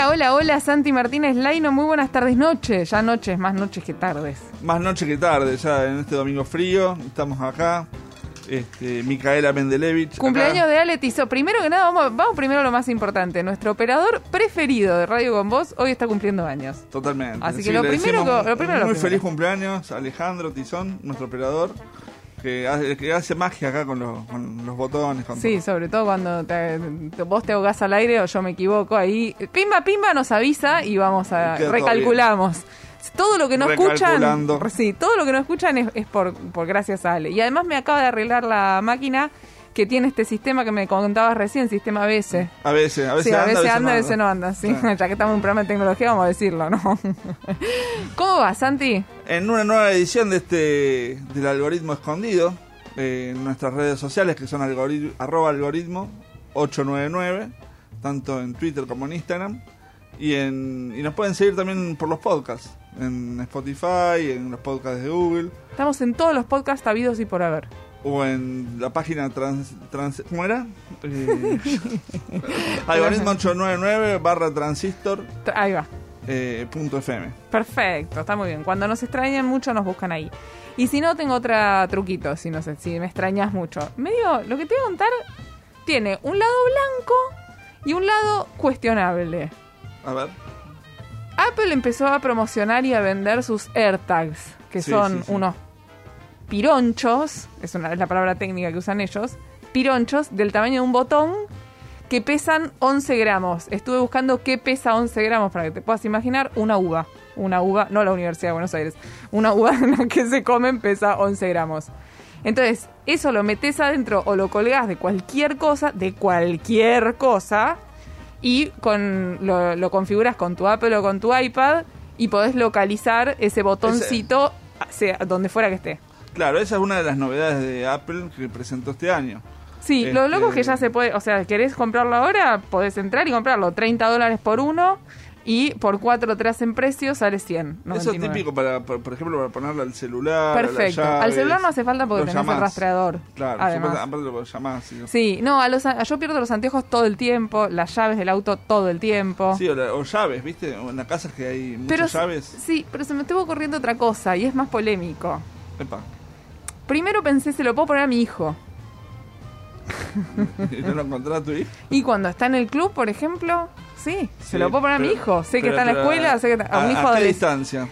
Hola, hola, hola, Santi Martínez Laino, muy buenas tardes, noches, ya noches, más noches que tardes. Más noches que tardes, ya en este domingo frío, estamos acá. Este, Micaela Mendelevich. Cumpleaños de Ale Tizo. Primero que nada, vamos, vamos primero a lo más importante. Nuestro operador preferido de Radio con Voz hoy está cumpliendo años. Totalmente. Así que lo primero, lo primero, Muy feliz cumpleaños, Alejandro Tizón, nuestro operador que hace, que hace magia acá con los, con los botones. sí, sobre todo cuando vos te ahogás al aire o yo me equivoco ahí. Pimba, pimba nos avisa y vamos a recalculamos. Todo lo que no escuchan, sí, todo lo que no escuchan es, es por, por gracias a Ale. Y además me acaba de arreglar la máquina que tiene este sistema que me contabas recién, sistema ABS. A veces, a veces, sí, a veces anda, a veces no anda. Sí. Ya que estamos en un programa de tecnología, vamos a decirlo, ¿no? ¿Cómo va, Santi? En una nueva edición de este del algoritmo escondido, eh, en nuestras redes sociales, que son algoritmo, arroba algoritmo 899, tanto en Twitter como en Instagram. Y, en, y nos pueden seguir también por los podcasts, en Spotify, en los podcasts de Google. Estamos en todos los podcasts habidos y por haber o en la página trans, trans ¿cómo era? Eh, algoritmo 899 barra transistor ahí va. eh, punto fm perfecto está muy bien. Cuando nos extrañan mucho nos buscan ahí. Y si no tengo otro truquito si no sé si me extrañas mucho. Medio lo que te voy a contar tiene un lado blanco y un lado cuestionable. A ver. Apple empezó a promocionar y a vender sus AirTags que son unos pironchos, es, una, es la palabra técnica que usan ellos, pironchos del tamaño de un botón que pesan 11 gramos. Estuve buscando qué pesa 11 gramos para que te puedas imaginar una uva. Una uva, no la Universidad de Buenos Aires, una uva en la que se comen pesa 11 gramos. Entonces, eso lo metes adentro o lo colgás de cualquier cosa, de cualquier cosa, y con, lo, configuras con tu Apple o con tu iPad y podés localizar ese botoncito sea, donde fuera que esté. Claro, esa es una de las novedades de Apple que presentó este año. Sí, lo loco es que ya este se puede, o sea, querés comprarlo ahora, podés entrar y comprarlo, 30 dólares por uno y por cuatro te hacen precio, sale 100. Eso es típico, para, por, ejemplo, para ponerlo al celular. Perfecto. al celular no hace falta porque tenés el rastreador. Claro, además. lo llamás. Sí, sí no, a los, yo pierdo los anteojos todo el tiempo, las llaves del auto todo el tiempo. Sí, o, llaves, ¿viste? En la casa que hay muchas llaves. Sí, pero se me estuvo ocurriendo otra cosa y es más polémico. Epa. Primero pensé, se lo puedo poner a mi hijo. ¿Y no lo encontrás a tu hijo? Y cuando está en el club, por ejemplo, sí, se lo puedo poner a mi hijo. Sé que está en la escuela, sé que está, a, un hijo ¿a qué distancia?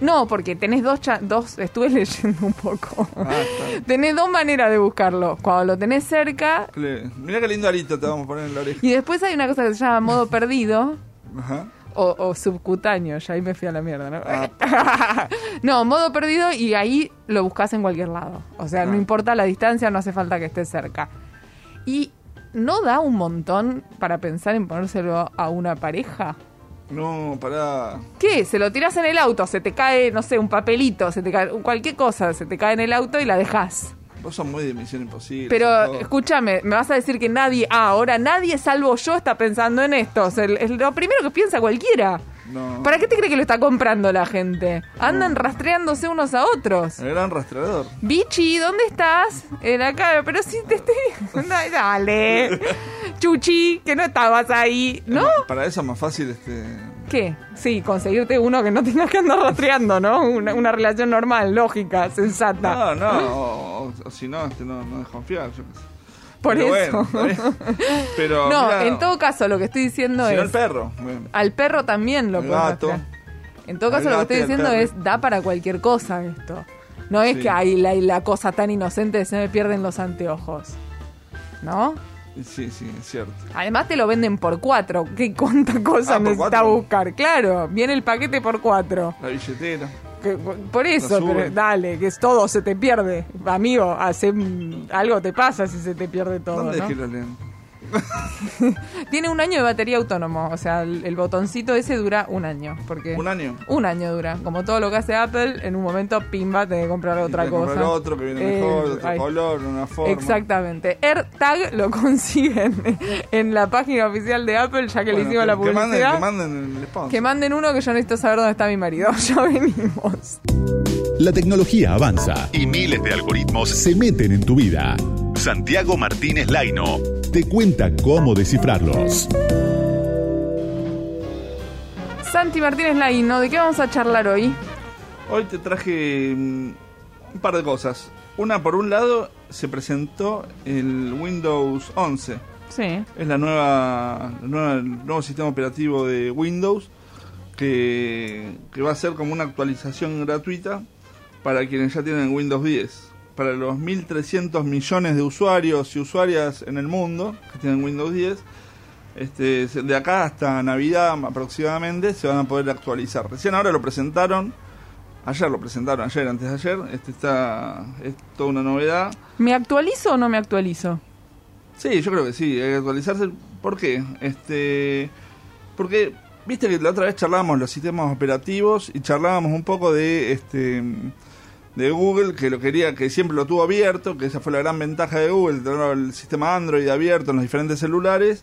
No, porque tenés dos, dos estuve leyendo un poco. Ah, tenés dos maneras de buscarlo. Cuando lo tenés cerca. Mira qué lindo arito te vamos a poner en la oreja. Y después hay una cosa que se llama modo perdido. Ajá o, subcutáneo, ya ahí me fui a la mierda, ¿no? Ah. no, modo perdido y ahí lo buscas en cualquier lado. O sea, no importa la distancia, no hace falta que esté cerca. Y no da un montón para pensar en ponérselo a una pareja. No, para. ¿Qué? Se lo tiras en el auto, se te cae, no sé, un papelito, se te cae cualquier cosa, se te cae en el auto y la dejas. Vos sos muy de Misión Imposible. Pero escúchame, me vas a decir que nadie, ah, ahora nadie salvo yo está pensando en esto. es lo primero que piensa cualquiera. No. ¿Para qué te cree que lo está comprando la gente? Andan rastreándose unos a otros. El gran rastreador. Bichi, ¿dónde estás? En acá, pero si te estoy. Dale. Chuchi, que no estabas ahí, ¿no? Para eso es más fácil este ¿Qué? Sí, conseguirte uno que no tengas que andar rastreando, ¿no? Una, relación normal, lógica, sensata. No, no, o, si no, este no, no desconfiar, yo Por eso. pero, no, en todo caso, lo que estoy diciendo es. al perro. Al perro también lo puedo En todo caso, lo que estoy diciendo es: da para cualquier cosa esto. No es que hay la, la cosa tan inocente se me pierden los anteojos. ¿No? Sí, sí, es cierto. Además te lo venden por cuatro. ¿Qué cuánta cosa ah, necesita buscar? Claro, viene el paquete por cuatro. La billetera. Por eso, dale, que es todo se te pierde. Amigo, hace, algo te pasa si se te pierde todo. ¿Dónde es que lo leen? Tiene un año de batería autónomo, o sea, el, botoncito ese dura un año. Porque ¿Un año? Un año dura. Como todo lo que hace Apple, en un momento, pimba, te que comprar otra cosa. Comprar otro que viene mejor, de otro color, una forma. Exactamente. AirTag lo consiguen en la página oficial de Apple, ya que le hicimos la publicidad. Que manden, el sponsor. Que manden uno que yo necesito saber dónde está mi marido. Ya venimos. La tecnología avanza y miles de algoritmos se meten en tu vida. Santiago Martínez Laino te cuenta cómo descifrarlos. Santi Martínez Laino, ¿de qué vamos a charlar hoy? Hoy te traje mm, un par de cosas. Una, por un lado, se presentó el Windows 11. Sí. Es la nueva, el nuevo sistema operativo de Windows que, que va a ser como una actualización gratuita para quienes ya tienen Windows 10 para los 1.300 millones de usuarios y usuarias en el mundo que tienen Windows 10. Este, de acá hasta Navidad aproximadamente se van a poder actualizar. Recién ahora lo presentaron, ayer lo presentaron, ayer, antes de ayer. Este está, es toda una novedad. ¿Me actualizo o no me actualizo? Sí, yo creo que sí, hay que actualizarse. ¿Por qué? Este, porque viste que la otra vez charlábamos los sistemas operativos y charlábamos un poco de este de Google que lo quería que siempre lo tuvo abierto que esa fue la gran ventaja de Google tener el sistema Android abierto en los diferentes celulares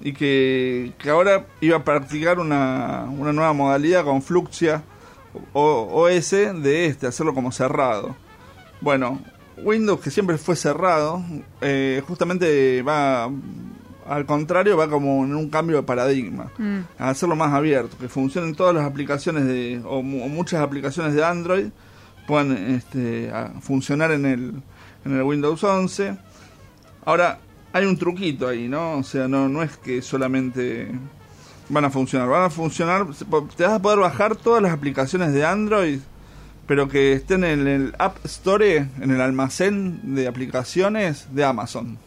y que, ahora iba a practicar una, una nueva modalidad con Fluxia OS de este hacerlo como cerrado. Bueno Windows que siempre fue cerrado eh, justamente va al contrario va como en un cambio de paradigma mm. a hacerlo más abierto que funcionen todas las aplicaciones de o muchas aplicaciones de Android puedan este, funcionar en el, en el Windows 11. Ahora, hay un truquito ahí, ¿no? O sea, no, no es que solamente van a funcionar, van a funcionar, te vas a poder bajar todas las aplicaciones de Android, pero que estén en el App Store, en el almacén de aplicaciones de Amazon.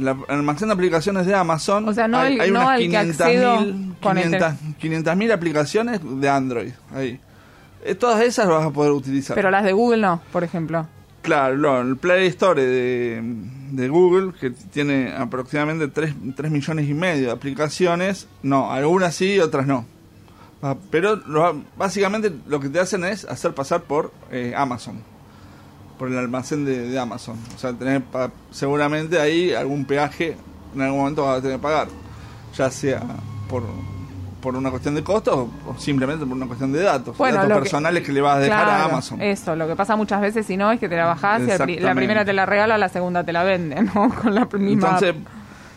La, el almacén de aplicaciones de Amazon o sea, no hay, hay unas 500.000 aplicaciones de Android ahí. Eh, todas esas las vas a poder utilizar. Pero las de Google no, por ejemplo. Claro, el Play Store de, de, Google, que tiene aproximadamente 3, 3, millones y medio de aplicaciones, no, algunas sí y otras no. Ah, pero básicamente lo que te hacen es hacer pasar por eh, Amazon, por el almacén de, Amazon. O sea, tener seguramente ahí algún peaje en algún momento vas a tener que pagar, ya sea por por una cuestión de costos o simplemente por una cuestión de datos, datos personales que, le vas a dejar a Amazon. Eso, lo que pasa muchas veces si no es que te la bajás y la primera te la regala, la segunda te la vende, ¿no? Con la misma Entonces,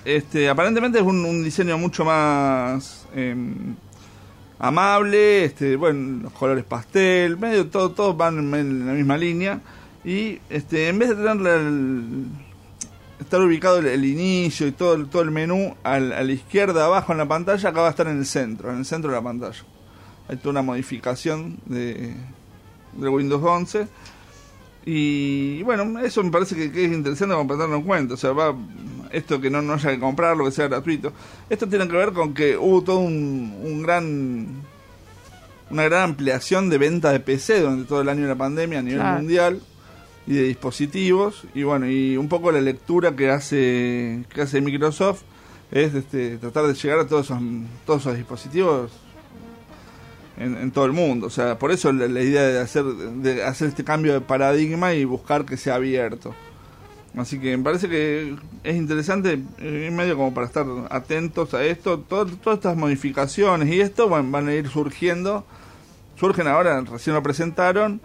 este, aparentemente es un, diseño mucho más em, amable, este, bueno, los colores pastel, medio todo, todos van en, la misma línea y este, en vez de tener el estar ubicado el, inicio y todo, todo el menú a la izquierda abajo en la pantalla, acá va a estar en el centro, en el centro de la pantalla. Hay toda una modificación de, de Windows 11. Y bueno, eso me parece que, es interesante para tenerlo en cuenta. O sea, va, esto que no, no haya que comprarlo, que sea gratuito. Esto tiene que ver con que hubo todo un, un gran una gran ampliación de venta de PC durante todo el año de la pandemia a nivel mundial y de dispositivos y bueno y un poco la lectura que hace que hace Microsoft es este, tratar de llegar a todos esos todos esos dispositivos en, todo el mundo. O sea por eso la, idea de hacer de hacer este cambio de paradigma y buscar que sea abierto. Así que me parece que es interesante en eh, medio como para estar atentos a esto. Todas estas modificaciones y esto van a ir surgiendo. Surgen ahora recién lo presentaron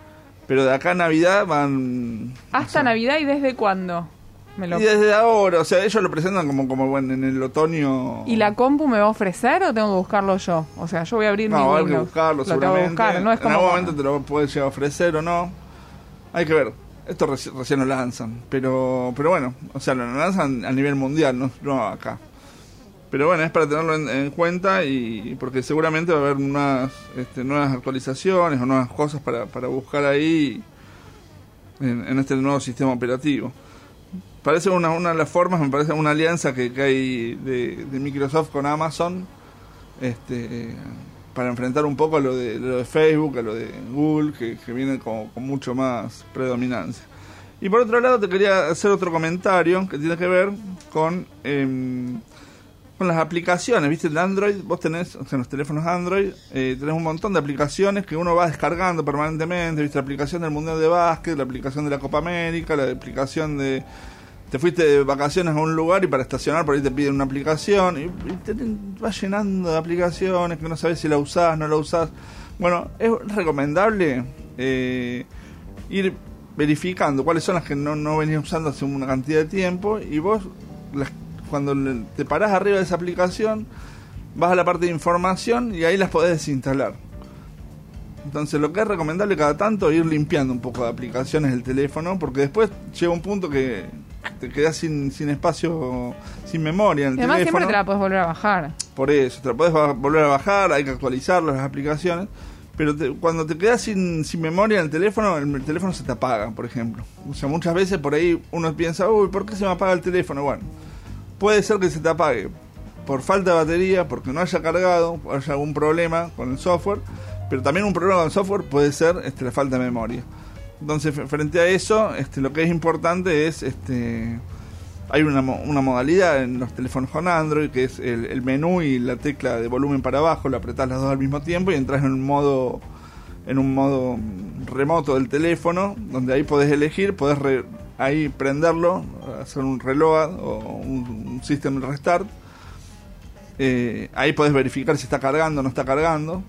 pero de acá a Navidad van... ¿Hasta Navidad y desde cuándo? Y desde ahora, o sea, ellos lo presentan como, como bueno, en el otoño. ¿Y la compu me va a ofrecer o tengo que buscarlo yo? O sea, yo voy a abrir no, mi No, hay que buscarlo, seguramente. Buscar, no es como... En algún momento te lo puedes llegar a ofrecer o no. Hay que ver. Esto recién lo lanzan. Pero, pero bueno, o sea, lo lanzan a nivel mundial, no, no acá. Pero bueno, es para tenerlo en, cuenta y porque seguramente va a haber unas este, nuevas actualizaciones o nuevas cosas para, para buscar ahí en, este nuevo sistema operativo. Parece una, una de las formas, me parece una alianza que, hay de, Microsoft con Amazon este, para enfrentar un poco a lo de, lo de Facebook, a lo de Google, que, que viene con, con mucho más predominancia. Y por otro lado te quería hacer otro comentario que tiene que ver con, em, con las aplicaciones, ¿viste? De Android, vos tenés, o sea, los teléfonos Android, eh, tenés un montón de aplicaciones que uno va descargando permanentemente, ¿viste? La aplicación del Mundial de Básquet, la aplicación de la Copa América, la aplicación de... Te fuiste de vacaciones a un lugar y para estacionar por ahí te piden una aplicación y, y te vas llenando de aplicaciones que no sabes si la usás, no la usás. Bueno, es recomendable eh, ir verificando cuáles son las que no, no venías usando hace una cantidad de tiempo y vos las, cuando te parás arriba de esa aplicación vas a la parte de información y ahí las podés desinstalar. Entonces lo que es recomendable cada tanto es ir limpiando un poco de aplicaciones del teléfono porque después llega un punto que te quedas sin, sin espacio, sin memoria en el Además teléfono. siempre te la podés volver a bajar. Por eso, te la podés volver a bajar, hay que actualizar las aplicaciones. Pero te- cuando te quedas sin, sin memoria en el teléfono, el, el teléfono se te apaga, por ejemplo. O sea, muchas veces por ahí uno piensa, uy, ¿por qué se me apaga el teléfono? Bueno, puede ser que se te apague por falta de batería, porque no haya cargado, haya algún problema con el software. Pero también un problema con el software puede ser este, la falta de memoria. Entonces, frente a eso, este, lo que es importante es este, hay una, una modalidad en los teléfonos con Android que es el, menú y la tecla de volumen para abajo, lo apretás las dos al mismo tiempo y entras en un modo en un modo remoto del teléfono, donde ahí podés elegir, podés re- ahí prenderlo, hacer un reload o un, un system restart. Eh, ahí podés verificar si está cargando o no está cargando.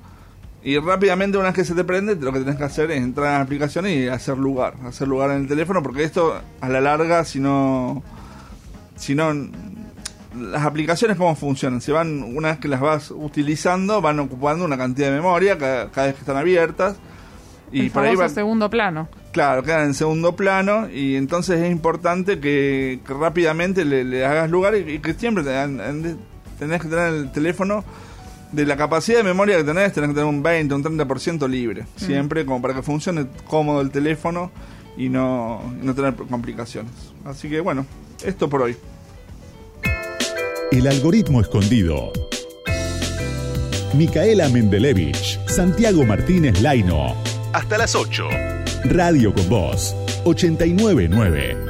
Y rápidamente una vez que se te prende, lo que tenés que hacer es entrar en la aplicación y hacer lugar, hacer lugar en el teléfono, porque esto a la larga, si no, si no, las aplicaciones cómo funcionan, se van, una vez que las vas utilizando, van ocupando una cantidad de memoria cada, cada vez que están abiertas. Y el por ahí segundo plano. Claro, quedan en segundo plano y entonces es importante que, que rápidamente le, le hagas lugar y, y que siempre tenés que tener el teléfono de la capacidad de memoria que tenés, tenés que tener un 20, un 30% libre, siempre como para que funcione cómodo el teléfono y no, y no tener complicaciones. Así que bueno, esto por hoy. El algoritmo escondido. Micaela Mendelevich, Santiago Martínez Laino. Hasta las 8. Radio con Voz, 899.